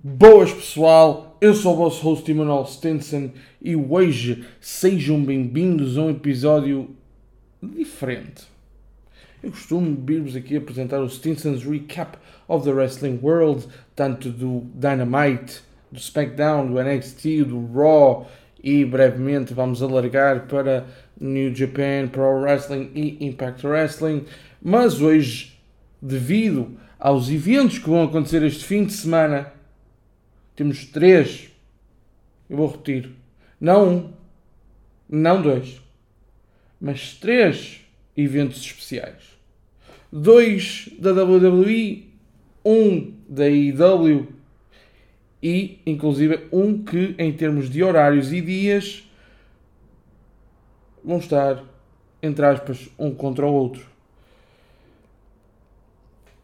Boas pessoal, eu sou o vosso host Emanuel Stenson e hoje sejam bem-vindos a um episódio diferente. Eu costumo vir-vos aqui apresentar o Stinson's Recap of the Wrestling World, tanto do Dynamite, do SmackDown, do NXT, do Raw e brevemente vamos alargar para New Japan Pro Wrestling e Impact Wrestling. Mas hoje, devido aos eventos que vão acontecer este fim de semana, temos três. Eu vou repetir. Não um, não dois, mas três eventos especiais. Dois da WWE, um da AEW e, inclusive, um que, em termos de horários e dias, vão estar, entre aspas, um contra o outro.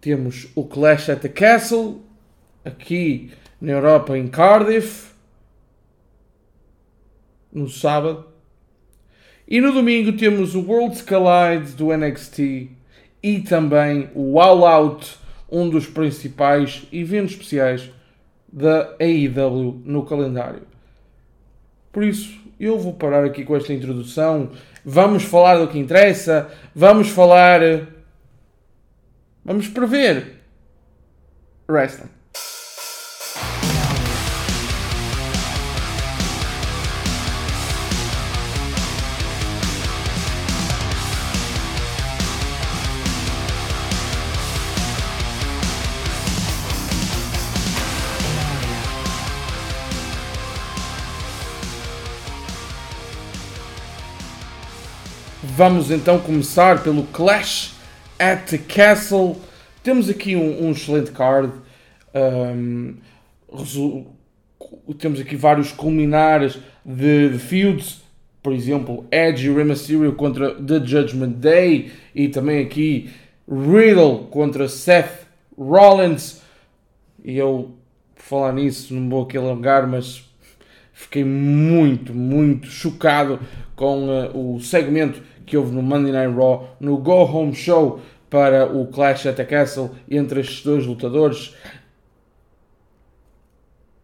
Temos o Clash at the Castle, aqui na Europa, em Cardiff, no sábado. E no domingo temos o Worlds Collide do NXT e também o All Out, um dos principais eventos especiais da AEW no calendário. Por isso, eu vou parar aqui com esta introdução. Vamos falar do que interessa, vamos falar. Vamos prever wrestling. Vamos então começar pelo Clash at the Castle. Temos aqui um, um excelente card. Um, temos aqui vários culminares de, de, feuds. Por exemplo, Edge e Rey Mysterio contra The Judgment Day. E também aqui Riddle contra Seth Rollins. E eu, por falar nisso, não vou aqui alongar, mas fiquei muito, muito chocado com uh, o segmento que houve no Monday Night Raw, no Go Home Show para o Clash at the Castle entre estes dois lutadores.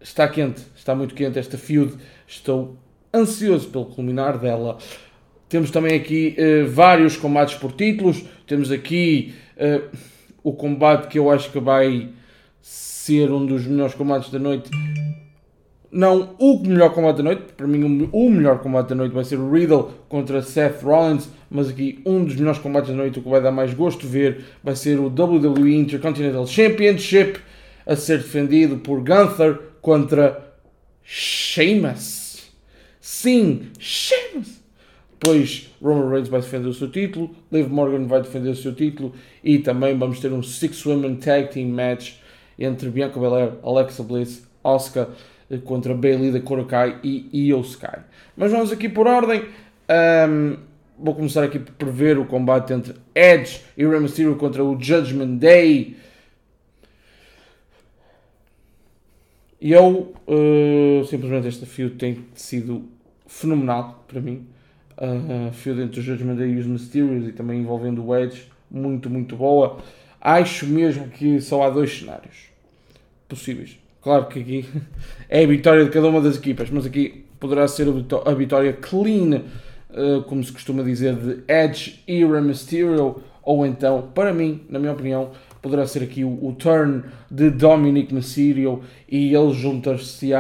Está quente, está muito quente esta feud. Estou ansioso pelo culminar dela. Temos também aqui uh, vários combates por títulos. Temos aqui uh, o combate que eu acho que vai ser um dos melhores combates da noite não o melhor combate da noite, para mim o melhor combate da noite vai ser o Riddle contra Seth Rollins, mas aqui um dos melhores combates da noite, o que vai dar mais gosto de ver, vai ser o WWE Intercontinental Championship a ser defendido por Gunther contra Sheamus. Sim, Sheamus! Depois Roman Reigns vai defender o seu título, Liv Morgan vai defender o seu título e também vamos ter um Six Women Tag Team Match entre Bianca Belair, Alexa Bliss, Asuka contra Bailey da Korakai e Io Sky. Mas vamos aqui por ordem. Um, vou começar aqui por prever o combate entre Edge e Rey Mysterio contra o Judgment Day. E eu, uh, simplesmente, esta feud tem sido fenomenal para mim. Uh, feud entre o Judgment Day e os Mysterios e também envolvendo o Edge, muito, muito boa. Acho mesmo que só há dois cenários possíveis. Claro que aqui é a vitória de cada uma das equipas, mas aqui poderá ser a vitória clean, eh, como se costuma dizer, de Edge e Mysterio, ou então, para mim, na minha opinião, poderá ser aqui o, turn de Dominic Mysterio e ele juntar-se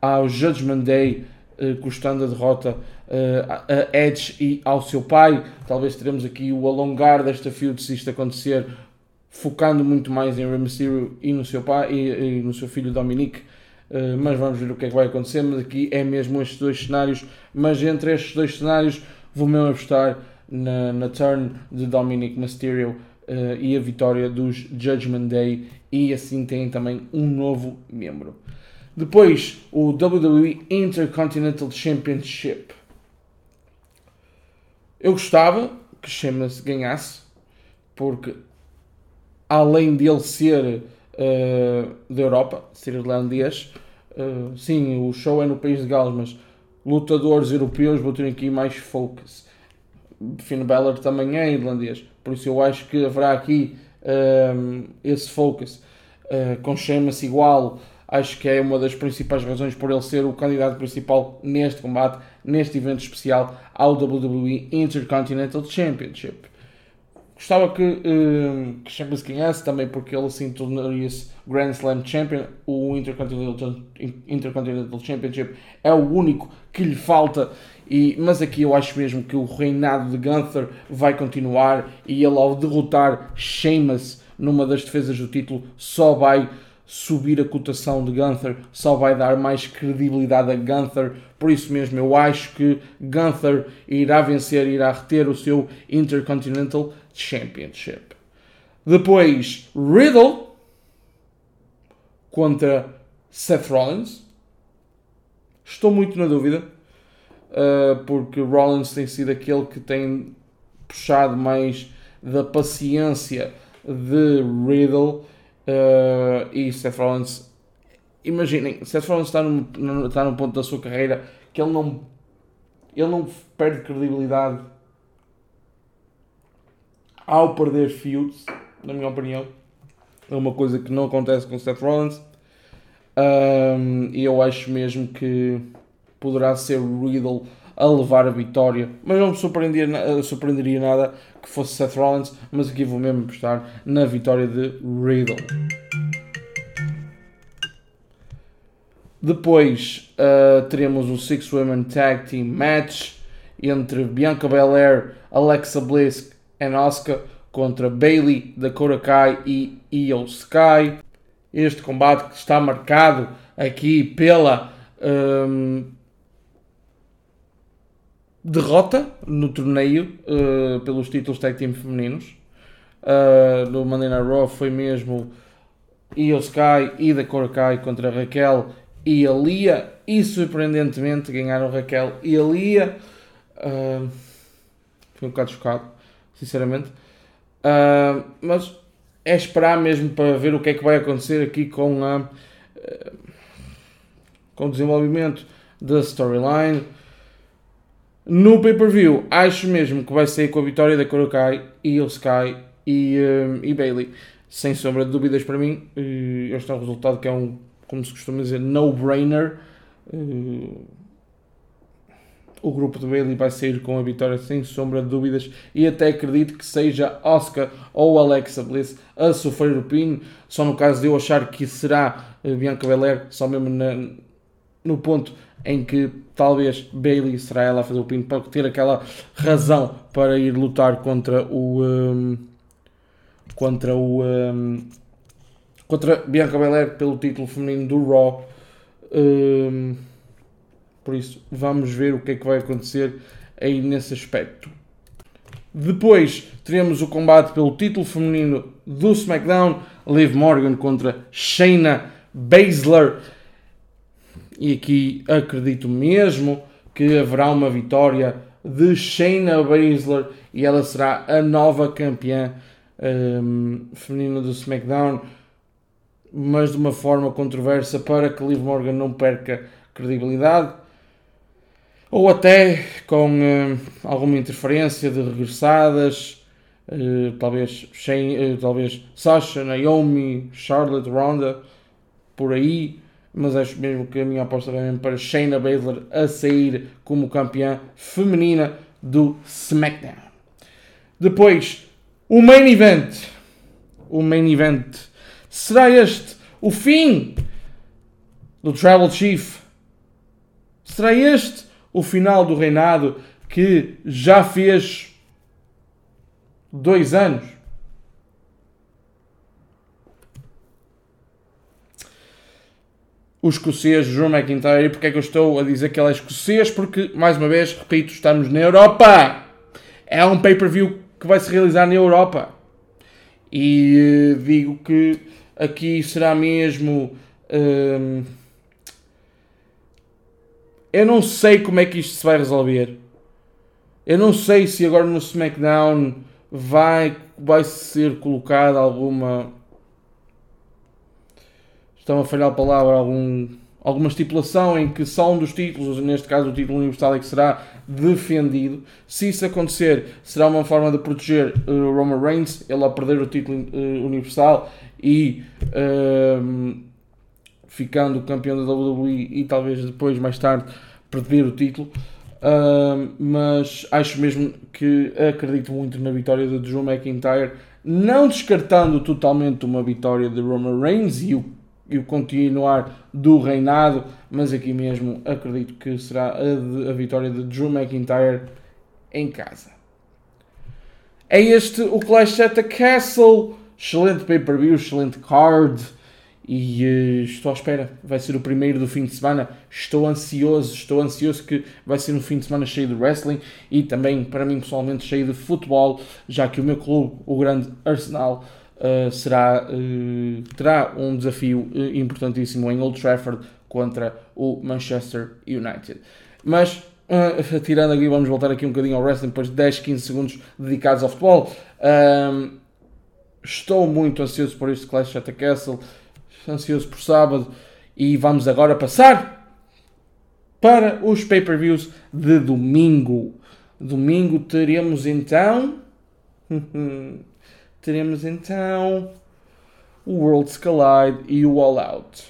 ao Judgment Day, eh, custando a derrota eh, a Edge e ao seu pai. Talvez teremos aqui o alongar desta feud se isto acontecer focando muito mais em Rey Mysterio e no seu pai e, e no seu filho Dominic. Uh, mas vamos ver o que é que vai acontecer. Mas aqui é mesmo estes dois cenários. Mas entre estes dois cenários, vou mesmo apostar na, na turn de Dominic Mysterio uh, e a vitória dos Judgment Day. E assim tem também um novo membro. Depois, o WWE Intercontinental Championship. Eu gostava que Sheamus ganhasse, porque além de ele ser uh, da Europa, ser irlandês, uh, sim, o show é no país de Gales, mas lutadores europeus vão ter aqui mais focus. Finn Balor também é irlandês, por isso eu acho que haverá aqui eh, esse focus. Uh, com Sheamus igual, Acho que é uma das principais razões por ele ser o candidato principal neste combate, neste evento especial ao WWE Intercontinental Championship. Gostava que, uh, que Champions ganhasse também porque ele assim tornaria-se Grand Slam Champion. O Intercontinental, Intercontinental Championship é o único que lhe falta. E, mas aqui eu acho mesmo que o reinado de Gunther vai continuar e ele ao derrotar Sheamus numa das defesas do título só vai subir a cotação de Gunther, só vai dar mais credibilidade a Gunther. Por isso mesmo, eu acho que Gunther irá vencer, irá reter o seu Intercontinental Championship. Depois, Riddle contra Seth Rollins. Estou muito na dúvida, uh, porque Rollins tem sido aquele que tem puxado mais da paciência de Riddle uh, e Seth Rollins. Imaginem, Seth Rollins está num, está num ponto da sua carreira que ele não, ele não perde credibilidade ao perder feuds, na minha opinião. É uma coisa que não acontece com Seth Rollins. Um, e eu acho mesmo que poderá ser Riddle a levar a vitória, mas não me surpreenderia, surpreenderia nada que fosse Seth Rollins, mas aqui vou mesmo apostar na vitória de Riddle. Depois uh, teremos o Six Women Tag Team Match entre Bianca Belair, Alexa Bliss e Asuka contra Bailey, Dakota Kai e Io Sky. Este combate está marcado aqui pela um, derrota no torneio uh, pelos títulos tag team femininos. Uh, no Monday Night Raw foi mesmo Io Sky e Dakota Kai contra Raquel e a Lia e surpreendentemente ganharam Raquel e a Lia. Uh, fui um bocado chocado, sinceramente. Uh, mas é esperar mesmo para ver o que é que vai acontecer aqui com, a, com o desenvolvimento da storyline. No pay-per-view, acho mesmo que vai sair com a vitória da Korokai e o Sky e, uh, e Bailey. Sem sombra de dúvidas para mim, este é um resultado que é um, como se costuma dizer, no-brainer. Uh, o grupo de Bailey vai sair com a vitória sem sombra de dúvidas e até acredito que seja Oscar ou Alexa Bliss a sofrer o pin, só no caso de eu achar que será eh, Bianca Belair, só mesmo na, no ponto em que talvez Bailey será ela a fazer o pin para ter aquela razão para ir lutar contra o um, contra o um, contra Bianca Belair pelo título feminino do Raw um, por isso, vamos ver o que é que vai acontecer aí nesse aspecto. Depois teremos o combate pelo título feminino do SmackDown, Liv Morgan contra Shayna Baszler. E aqui acredito mesmo que haverá uma vitória de Shayna Baszler e ela será a nova campeã um, feminina do SmackDown, mas de uma forma controversa para que Liv Morgan não perca credibilidade ou até com uh, alguma interferência de regressadas, uh, talvez, Shane, uh, talvez Sasha, Naomi, Charlotte, Ronda, por aí, mas acho mesmo que a minha aposta vai mesmo para Shayna Baszler a sair como campeã feminina do SmackDown. Depois, o main event. O main event. Será este o fim do Tribal Chief? Será este o final do reinado que já fez dois anos. O escocês Drew McIntyre, porque é que eu estou a dizer que ele é escocês? Porque, mais uma vez, repito, estamos na Europa. É um pay-per-view que vai se realizar na Europa. E uh, digo que aqui será mesmo. Uh, eu não sei como é que isto se vai resolver. Eu não sei se agora no SmackDown vai, vai ser colocada alguma. Estão a falhar a palavra, algum, alguma estipulação em que só um dos títulos, neste caso o título universal, é que será defendido. Se isso acontecer, será uma forma de proteger uh, Roman Reigns, ele a perder o título uh, universal e. Uh, ficando campeão da WWE e talvez depois, mais tarde, perder o título. Uh, mas acho mesmo que acredito muito na vitória de Drew McIntyre, não descartando totalmente uma vitória de Roman Reigns e o, e o continuar do reinado, mas aqui mesmo acredito que será a, de, a vitória de Drew McIntyre em casa. É este o Clash at the Castle, excelente pay-per-view, excelente card e uh, estou à espera. Vai ser o primeiro do fim de semana. Estou ansioso, estou ansioso que vai ser um fim de semana cheio de wrestling e também, para mim pessoalmente, cheio de futebol, já que o meu clube, o grande Arsenal, uh, será, uh, terá um desafio importantíssimo em Old Trafford contra o Manchester United. Mas, tirando aqui, vamos voltar aqui um bocadinho ao wrestling, depois de 10, 15 segundos dedicados ao futebol. estou muito ansioso por este Clash at the Castle ansioso por sábado e vamos agora passar para os pay-per-views de domingo. Domingo teremos então teremos então o Worlds Collide e o All Out.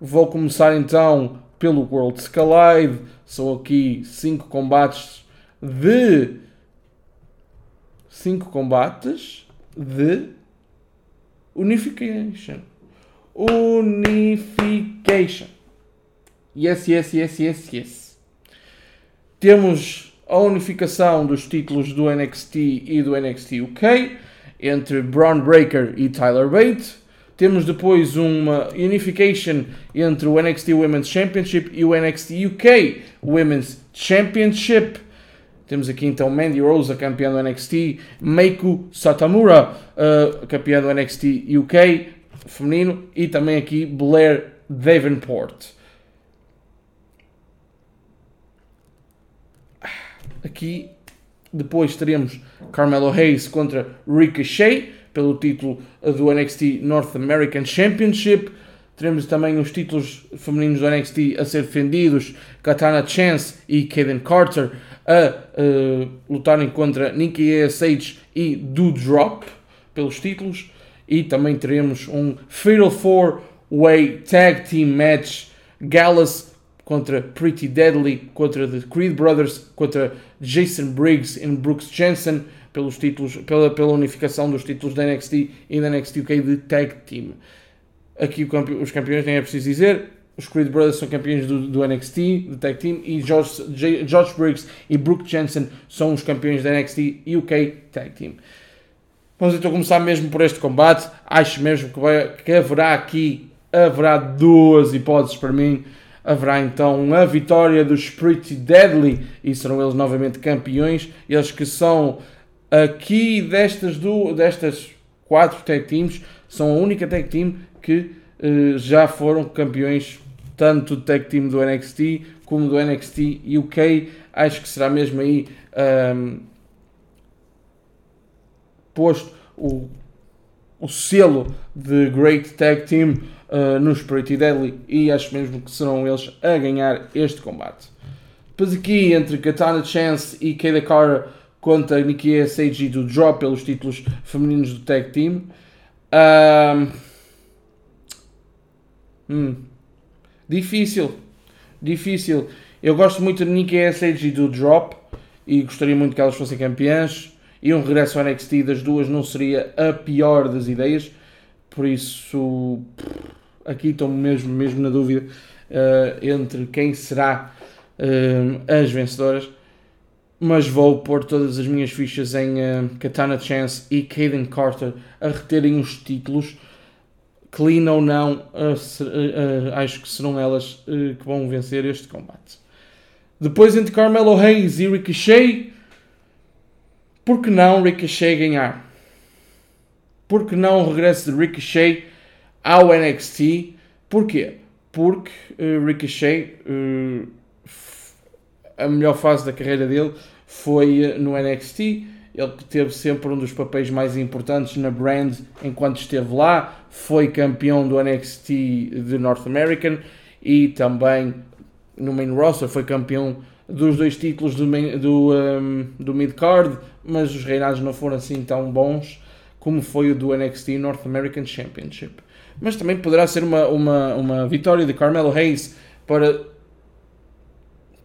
Vou começar então pelo Worlds Collide. São aqui 5 combates de 5 combates de Unification. Unification. Yes, yes, yes, yes, yes. Temos a unificação dos títulos do NXT e do NXT UK entre Braun Breaker e Tyler Bate. Temos depois uma unification entre o NXT Women's Championship e o NXT UK Women's Championship. Temos aqui então Mandy Rose, a campeã do NXT, Meiko Satamura, a campeã do NXT UK, feminino e também aqui Blair Davenport. Aqui depois teremos Carmelo Hayes contra Ricochet pelo título do NXT North American Championship. Teremos também os títulos femininos do NXT a ser defendidos: Katana Chance e Kaden Carter a uh, lutarem contra Nikki ASH e Doudrop pelos títulos e também teremos um Fatal 4-Way Tag Team Match Gallus contra Pretty Deadly, contra The Creed Brothers, contra Jason Briggs e Brooks Jensen pelos títulos, pela, pela unificação dos títulos da NXT e da NXT UK de Tag Team. Aqui os campeões nem é preciso dizer, os Creed Brothers são campeões do, do NXT, de Tag Team, e George, George Briggs e Brooks Jensen são os campeões da NXT UK Tag Team. Vamos então começar mesmo por este combate. Acho mesmo que, vai, que haverá aqui haverá duas hipóteses para mim. Haverá então a vitória dos Pretty Deadly e serão eles novamente campeões. Eles que são aqui destas, do, destas quatro tag teams, são a única tag team que uh, já foram campeões tanto do tag team do NXT como do NXT UK. Acho que será mesmo aí. Um, ehm, posto o, o selo de Great Tag Team nos Pretty Deadly e acho mesmo que serão eles a ganhar este combate. Depois aqui entre Katana Chance e Kayla Cara contra Nikki ASH do Drop pelos títulos femininos do Tag Team. Um, hum, difícil, difícil. Eu gosto muito de Nikki ASH do Drop e gostaria muito que elas fossem campeãs e um regresso ao NXT das duas não seria a pior das ideias. Por isso, aqui estou mesmo, mesmo na dúvida uh, entre quem será uh, as vencedoras. Mas vou pôr todas as minhas fichas em uh, Katana Chance e Kaden Carter a reterem os títulos. Clean ou não, acho que serão elas que vão vencer este combate. Depois entre Carmelo Hayes e Ricochet, por que não Ricochet ganhar? Por que não o regresso de Ricochet ao NXT? Porquê? Porque uh, Ricochet, uh, a melhor fase da carreira dele foi uh, no NXT. Ele teve sempre um dos papéis mais importantes na brand enquanto esteve lá. Foi campeão do NXT de North American e também no main roster foi campeão dos dois títulos do, main, do, um, do mid-card, mas os reinados não foram assim tão bons como foi o do NXT North American Championship. mas também poderá ser uma, uma, uma vitória de Carmelo Hayes para,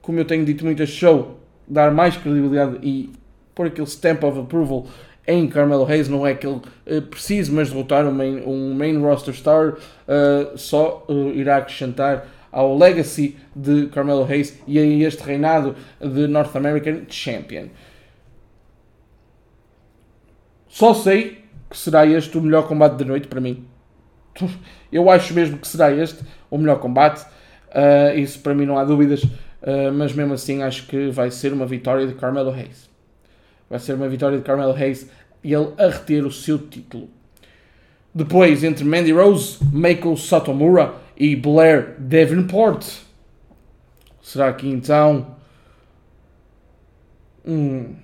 como eu tenho dito muito, este show dar mais credibilidade e pôr aquele stamp of approval em Carmelo Hayes, não é que ele uh, precise, mas derrotar um main, um main roster star uh, só uh, irá acrescentar ao legacy de Carmelo Hayes e a este reinado de North American Champion. Só sei que será este o melhor combate da noite para mim. Eu acho mesmo que será este o melhor combate. Uh, isso para mim não há dúvidas. Uh, mas mesmo assim acho que vai ser uma vitória de Carmelo Hayes. Vai ser uma vitória de Carmelo Hayes e ele a reter o seu título. Depois, entre Mandy Rose, Meiko Satomura e Blair Davenport. Será que então. Hum.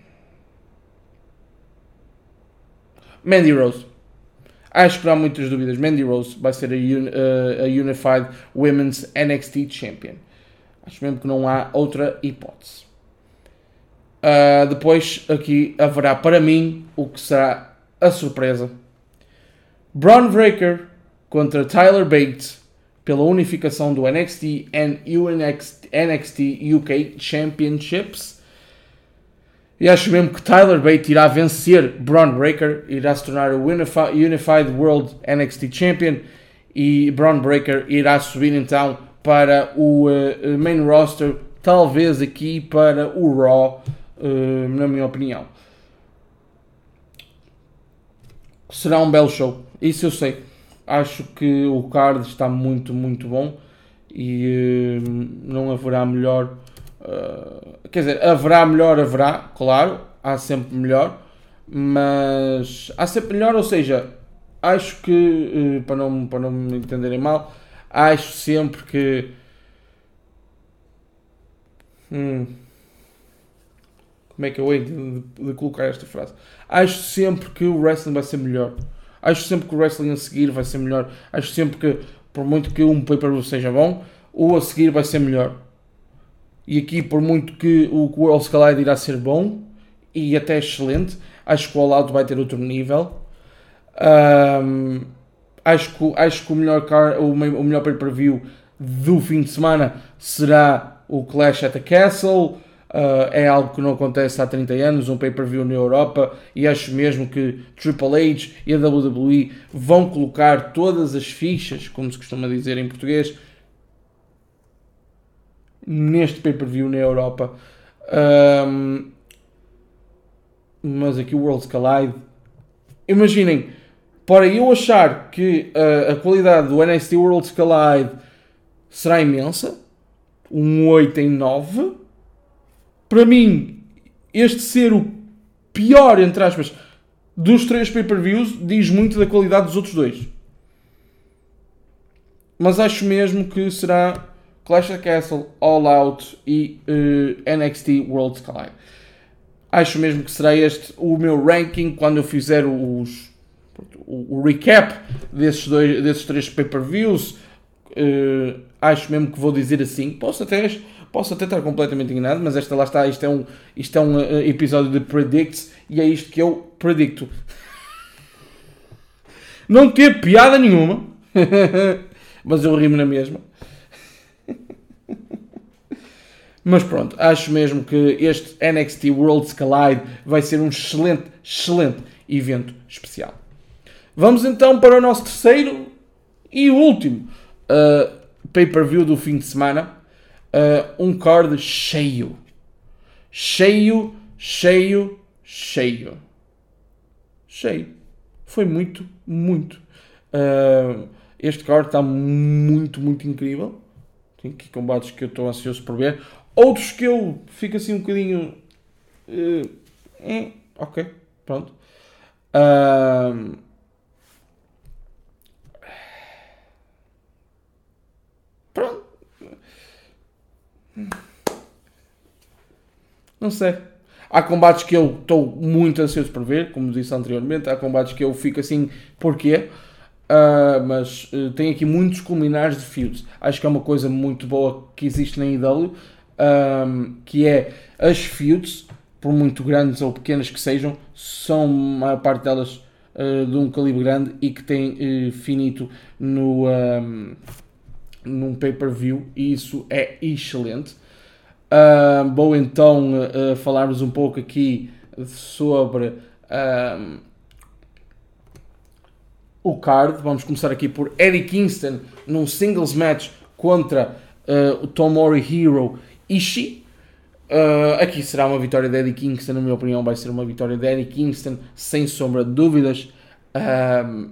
Mandy Rose. Acho que não há muitas dúvidas. Mandy Rose vai ser a, un, uh, a Unified Women's NXT Champion. Acho mesmo que não há outra hipótese. Uh, depois aqui haverá para mim o que será a surpresa. Braun Breaker contra Tyler Bates pela unificação do NXT and NXT UK Championships. E acho mesmo que Tyler Bate irá vencer Braun Breaker, irá se tornar o Unified World NXT Champion e Braun Breaker irá subir então para o uh, main roster, talvez aqui para o Raw, uh, na minha opinião. Será um belo show, isso eu sei. Acho que o card está muito, muito bom e uh, não haverá melhor Uh, quer dizer, haverá melhor, haverá, claro, há sempre melhor, mas há sempre melhor, ou seja, acho que, uh, para, não, para não me entenderem mal, acho sempre que. Hum, como é que eu hei de, de, colocar esta frase? Acho sempre que o wrestling vai ser melhor. Acho sempre que o wrestling a seguir vai ser melhor. Acho sempre que, por muito que um pay-per-view seja bom, o a seguir vai ser melhor. E aqui, por muito que o World Collide irá ser bom e até excelente, acho que o All Out vai ter outro nível. Um, acho, que, acho que o melhor, car, o, o melhor pay-per-view do fim de semana será o Clash at the Castle. Uh, é algo que não acontece há 30 anos, um pay-per-view na Europa, e acho mesmo que Triple H e a WWE vão colocar todas as fichas, como se costuma dizer em português, neste pay-per-view na Europa. Um, mas aqui o Worlds Collide. Imaginem, para eu achar que uh, a qualidade do NXT Worlds Collide será imensa, um 8 em 9, para mim, este ser o pior, entre aspas, dos três pay-per-views diz muito da qualidade dos outros dois. Mas acho mesmo que será Clash of Castle, All Out e uh, eh, NXT World Collide. Acho mesmo que será este o meu ranking quando eu fizer os, o, o recap desses, dois, desses três pay-per-views. Uh, acho mesmo que vou dizer assim. Posso até, posso até estar completamente enganado, mas esta lá está. Isto é um, isto é um uh, episódio de Predicts e é isto que eu predicto. Não teve piada nenhuma, mas eu rimo na mesma. Mas pronto, acho mesmo que este NXT Worlds Collide vai ser um excelente, excelente evento especial. Vamos então para o nosso terceiro e último uh, pay-per-view do fim de semana. Uh, um card cheio. Cheio, cheio, cheio. Cheio. Foi muito, muito. Uh, este card está muito, muito incrível. Tem aqui combates que eu estou ansioso por ver. Outros que eu fico assim um bocadinho. Uh, eh, ok, pronto. Uh, pronto. Não sei. Há combates que eu estou muito ansioso por ver, como disse anteriormente. Há combates que eu fico assim, porquê? Uh, mas uh, tem aqui muitos culminares de feuds. Acho que é uma coisa muito boa que existe na IW um, que é as feuds, por muito grandes ou pequenas que sejam, são a maior parte delas uh, de um calibre grande e que tem uh, finito no, um, num pay-per-view e isso é excelente. Uh, vou então uh, falar-vos um pouco aqui sobre o card. Vamos começar aqui por Eddie Kingston num singles match contra uh, o Tomori Hero Ishii. Uh, aqui será uma vitória de Eddie Kingston, na minha opinião, vai ser uma vitória de Eddie Kingston, sem sombra de dúvidas. Uh,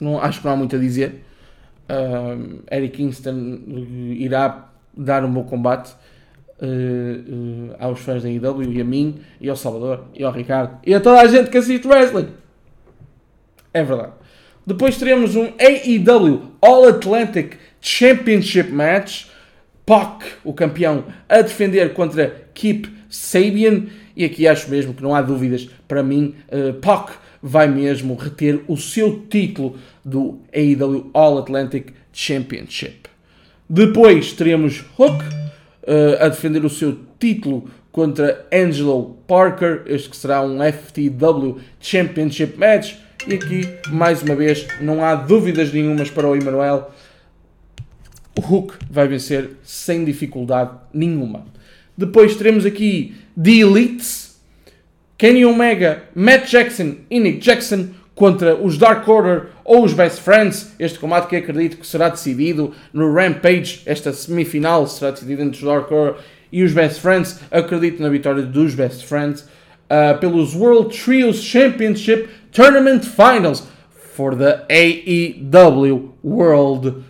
não, acho que não há muito a dizer. Uh, Eddie Kingston irá dar um bom combate aos fãs da IW e a mim, e ao Salvador, e ao Ricardo, e a toda a gente que assiste wrestling. É verdade. Depois teremos um AEW All Atlantic Championship Match. Pac, o campeão, a defender contra Keep Sabian. E aqui acho mesmo que não há dúvidas para mim. Uh, Pac vai mesmo reter o seu título do AEW All Atlantic Championship. Depois teremos Hook uh, a defender o seu título contra Angelo Parker. Este que será um FTW Championship Match. E aqui, mais uma vez, não há dúvidas nenhumas para o Emanuel. O Hulk vai vencer sem dificuldade nenhuma. Depois teremos aqui The Elites, Kenny Omega, Matt Jackson e Nick Jackson contra os Dark Order ou os Best Friends. Este combate que acredito que será decidido no Rampage. Esta semifinal será decidida entre os Dark Order e os Best Friends. Acredito na vitória dos Best Friends uh, pelos World Trios Championship Tournament Finals for the AEW World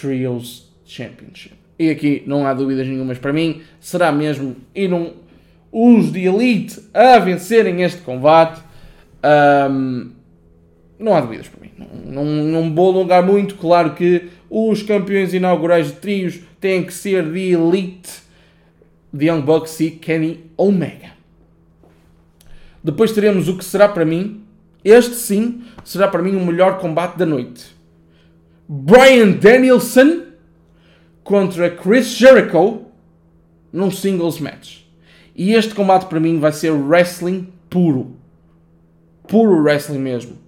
Trios Championship. E aqui não há dúvidas nenhumas para mim, será mesmo um, os de Elite a vencerem este combate. Um, não há dúvidas para mim. Não, não, não vou alongar muito. Claro que os campeões inaugurais de trios têm que ser de Elite, de Young Bucks e Kenny Omega. Depois teremos o que será para mim este sim será para mim o melhor combate da noite. Brian Danielson contra Chris Jericho num singles match. E este combate para mim vai ser wrestling puro. Puro wrestling mesmo.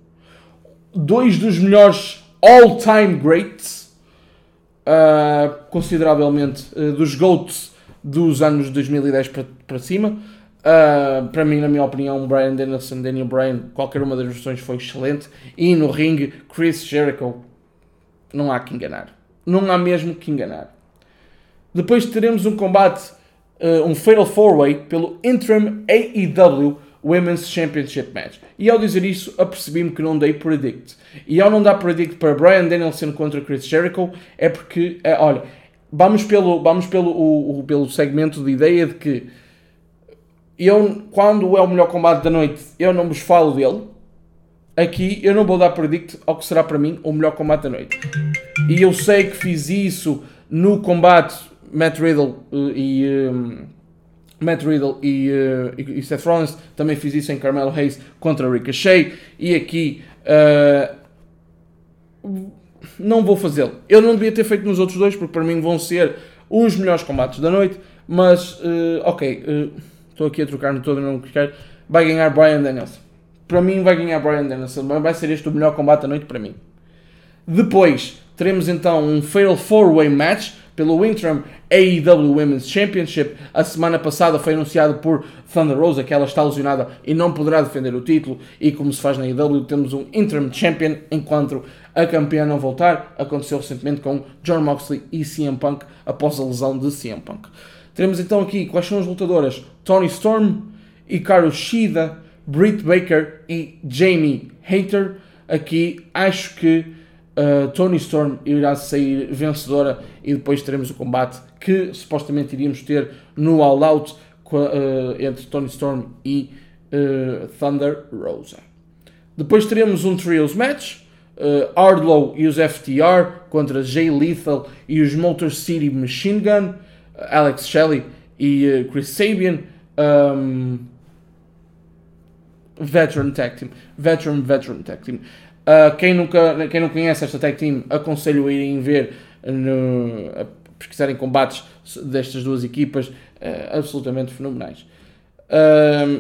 Dois dos melhores all-time greats, uh, consideravelmente uh, dos GOATs dos anos 2010 para, cima. Uh, para mim, na minha opinião, Brian Danielson, Daniel Bryan, qualquer uma das versões foi excelente. E no ringue, Chris Jericho, não há que enganar. Não há mesmo que enganar. Depois teremos um combate, uh, um Fatal 4-Way, pelo Interim AEW Women's Championship Match. E ao dizer isso, apercebi-me que não dei predict. E ao não dar predict para Brian Danielson contra Chris Jericho, é porque, uh, olha, vamos pelo, vamos pelo, o, o, pelo segmento de ideia de que eu, quando é o melhor combate da noite, eu não vos falo dele. Aqui eu não vou dar predict ao que será para mim o melhor combate da noite. E eu sei que fiz isso no combate Matt Riddle uh, e um, Matt Riddle e, uh, e, Seth Rollins. Também fiz isso em Carmelo Hayes contra Ricochet. E aqui uh, não vou fazê-lo. Eu não devia ter feito nos outros dois porque para mim vão ser os melhores combates da noite. Mas ok estou aqui a trocar-me todo, não quero, vai ganhar Brian Danielson. Para mim vai ganhar Brian Danielson, vai ser este o melhor combate da noite para mim. Depois teremos então um Fatal 4-Way Match pelo Interim AEW Women's Championship. A semana passada foi anunciado por Thunder Rosa que ela está lesionada e não poderá defender o título. E como se faz na AEW, temos um Interim Champion enquanto a campeã não voltar. Aconteceu recentemente com John Moxley e CM Punk após a lesão de CM Punk. Teremos então aqui quais são as lutadoras: Tony Storm, Hikaru Shida, Britt Baker e Jamie Hater. Aqui acho que uh, Tony Storm irá sair vencedora e depois teremos o combate que supostamente iríamos ter no All Out uh, entre Tony Storm e uh, Thunder Rosa. Depois teremos um Trios Match. Uh, e os FTR contra Jay Lethal e os Motor City Machine Gun. Alex Shelley e Chris Sabian. Um, veteran Tag Team. Veteran, Veteran Tag Team. Uh, quem, nunca, quem não conhece esta Tag Team, aconselho a irem ver, no, a pesquisarem combates destas duas equipas, uh, absolutamente fenomenais.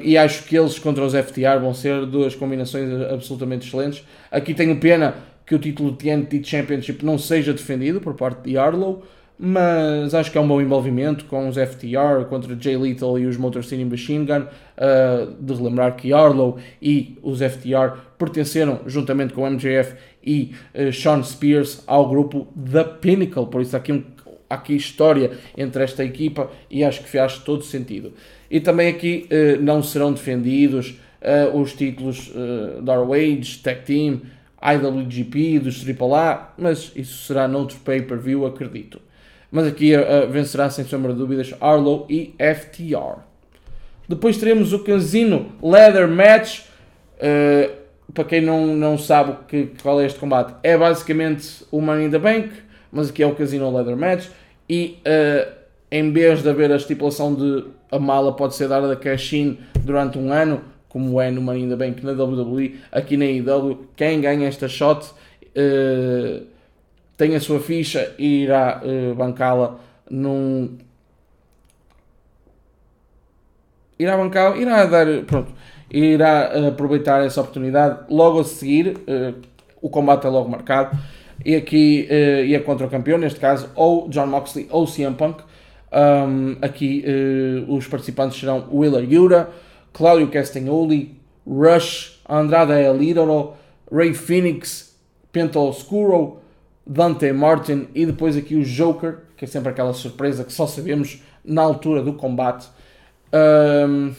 E acho que eles contra os FTR vão ser duas combinações absolutamente excelentes. Aqui tenho pena que o título TNT Championship não seja defendido por parte de Arlow, mas acho que é um bom envolvimento com os FTR contra Jay Lethal e os Motor City Machine Gun. Uh, de relembrar que Arlow e os FTR pertenceram, juntamente com MJF e uh, Sean Spears, ao grupo The Pinnacle. Por isso, há aqui, um, há aqui história entre esta equipa e acho que faz todo sentido. E também aqui uh, não serão defendidos os títulos uh, da Tag Team, IWGP, dos AAA, mas isso será noutro pay-per-view, acredito. Mas aqui uh, vencerá sem sombra de dúvidas Arlo e FTR. Depois teremos o Casino Leather Match. Uh, para quem não, não sabe que, qual é este combate, é basicamente o Money in the Bank, mas aqui é o Casino Leather Match. E uh, em vez de haver a estipulação de a mala pode ser dada da cash-in durante um ano, como é no Money in the Bank na WWE, aqui na IW, quem ganha esta shot uh, tem a sua ficha e irá uh, bancá-la num. Irá bancá-la, irá dar. Pronto, irá aproveitar essa oportunidade. Logo a seguir, uh, o combate é logo marcado. E aqui uh, e é contra o campeão, neste caso, ou John Moxley ou CM Punk. Um, aqui uh, os participantes serão Willer Yura, Claudio Castagnoli, Rush, Andrade El Idolo, Ray Phoenix, Penta Oscuro, Dante Martin e depois aqui o Joker, que é sempre aquela surpresa que só sabemos na altura do combate. Um,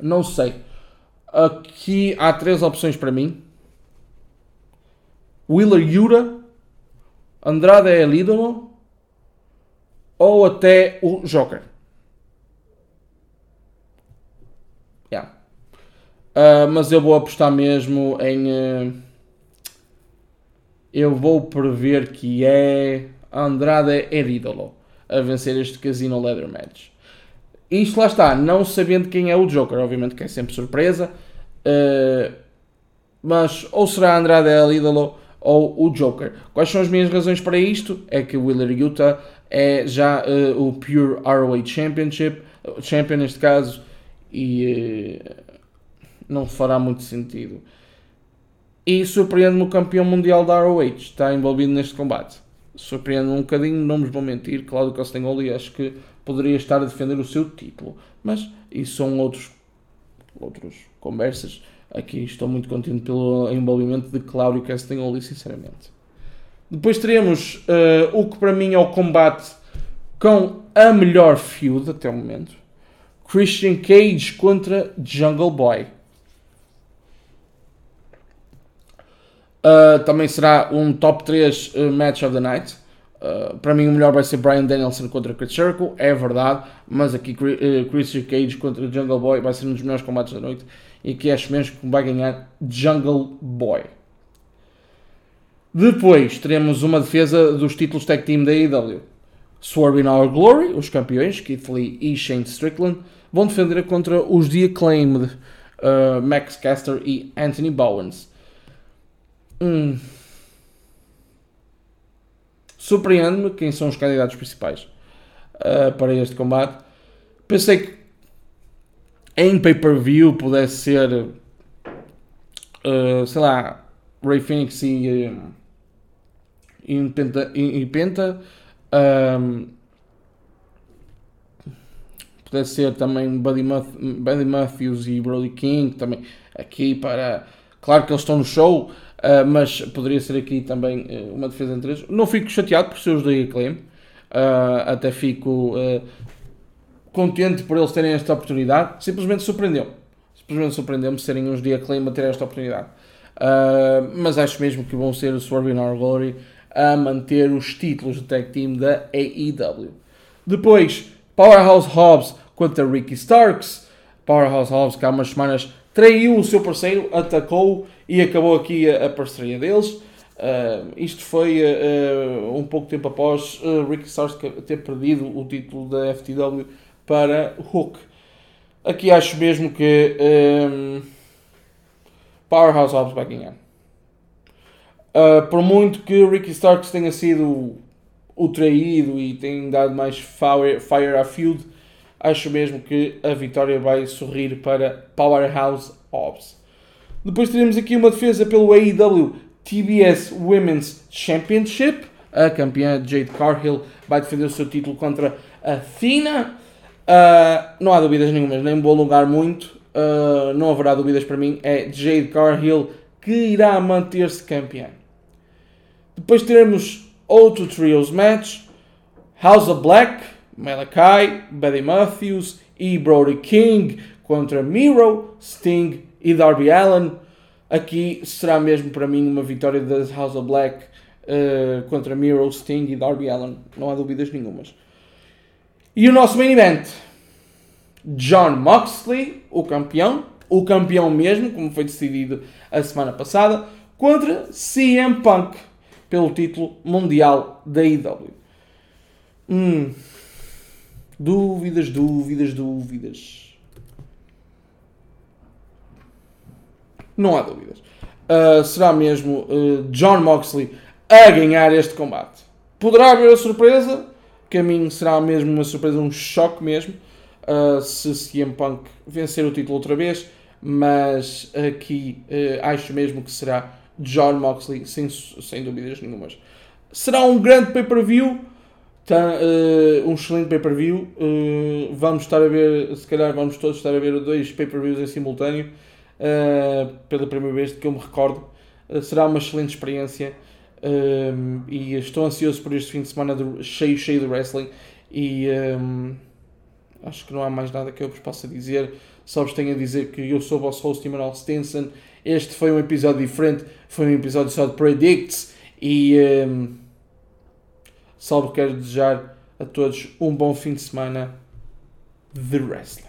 não sei. Aqui há três opções para mim. Willer Yura, Andrade El Ídolo ou até o Joker. Yeah. Uh, mas eu vou apostar mesmo em. Uh, eu vou prever que é Andrade Eridolo a vencer este Casino Leather Match. Isto lá está, não sabendo quem é o Joker, obviamente que é sempre surpresa, uh, mas ou será Andrade Eridolo ou o Joker. Quais são as minhas razões para isto? É que o Willer Utah é já uh, o Pure ROH Championship, Champion neste caso, e uh, não fará muito sentido. E surpreende-me o campeão mundial da ROH, está envolvido neste combate. Surpreende-me um bocadinho, não nos vou mentir, Claudio Castagnoli acho que poderia estar a defender o seu título. Mas isso são outros, outros conversas. Aqui estou muito contente pelo envolvimento de Claudio Castagnoli, sinceramente. Depois teremos uh, o que para mim é o combate com a melhor feud até o momento. Christian Cage contra Jungle Boy. Uh, também será um top 3 uh, match of the night. Uh, para mim o melhor vai ser Brian Danielson contra Chris Jericho, é verdade, mas aqui Christian Cage contra Jungle Boy vai ser um dos melhores combates da noite e que acho mesmo que vai ganhar Jungle Boy. Depois teremos uma defesa dos títulos tag team da AEW. Swerve in Our Glory, os campeões, Keith Lee e Shane Strickland, vão defender contra os The Acclaimed, Max Caster e Anthony Bowens. Hum. Surpreende-me quem são os candidatos principais uh, para este combate. Pensei que em pay-per-view pudesse ser, uh, sei lá, Ray Phoenix e, e Penta. E, Penta um, pudesse ser também Buddy Matthews e Brody King também aqui para. Claro que eles estão no show, Uh, mas poderia ser aqui também uh, uma defesa entre eles. Não fico chateado por seus daí claim, uh, até fico contente por eles terem esta oportunidade. Simplesmente surpreendeu. Simplesmente surpreendeu-me serem uns dia claim a ter esta oportunidade. mas acho mesmo que vão ser o Swerve in Our Glory a manter os títulos de tag team da AEW. Depois, Powerhouse Hobbs contra Ricky Starks. Powerhouse Hobbs que há umas semanas traiu o seu parceiro, atacou e acabou aqui a, a parceria deles. Uh, isto foi uh, um pouco tempo após uh, Ricky Starks ter perdido o título da FTW para Hook. Aqui acho mesmo que um, Powerhouse Hobbs vai ganhar. por muito que Ricky Starks tenha sido o traído e tenha dado mais fire, fire à feud, acho mesmo que a vitória vai sorrir para Powerhouse Hobbs. Depois teremos aqui uma defesa pelo AEW TBS Women's Championship. A campeã Jade Cargill vai defender o seu título contra Athena. Uh, não há dúvidas nenhumas, nem vou alongar muito. Uh, não haverá dúvidas para mim. É Jade Cargill que irá manter-se campeã. Depois teremos outro Trios Match. House of Black, Malachi, Betty Matthews e Brody King contra Miro, Sting e Darby Allen. Aqui será mesmo para mim uma vitória das House of Black uh, contra Miro, Sting e Darby Allen. Não há dúvidas nenhumas. E o nosso main event: John Moxley, o campeão, o campeão mesmo, como foi decidido a semana passada, contra CM Punk pelo título mundial da IW. Hum. Dúvidas, dúvidas, dúvidas. Não há dúvidas. Uh, será mesmo uh, John Moxley a ganhar este combate. Poderá haver a surpresa, que a mim será mesmo uma surpresa, um choque mesmo, uh, se CM Punk vencer o título outra vez, mas aqui acho mesmo que será John Moxley, sem, sem dúvidas nenhumas. Será um grande pay-per-view, tá, uh, um excelente pay-per-view. Uh, vamos estar a ver, se calhar vamos todos estar a ver dois pay-per-views em simultâneo, uh, pela primeira vez que eu me recordo. será uma excelente experiência e estou ansioso por este fim de semana de, cheio, cheio de wrestling. E um, acho que não há mais nada que eu vos possa dizer. Só vos tenho a dizer que eu sou o vosso host, Emanuel Stinson este foi um episódio diferente, foi um episódio só de Predicts e um, só quero desejar a todos um bom fim de semana de wrestling.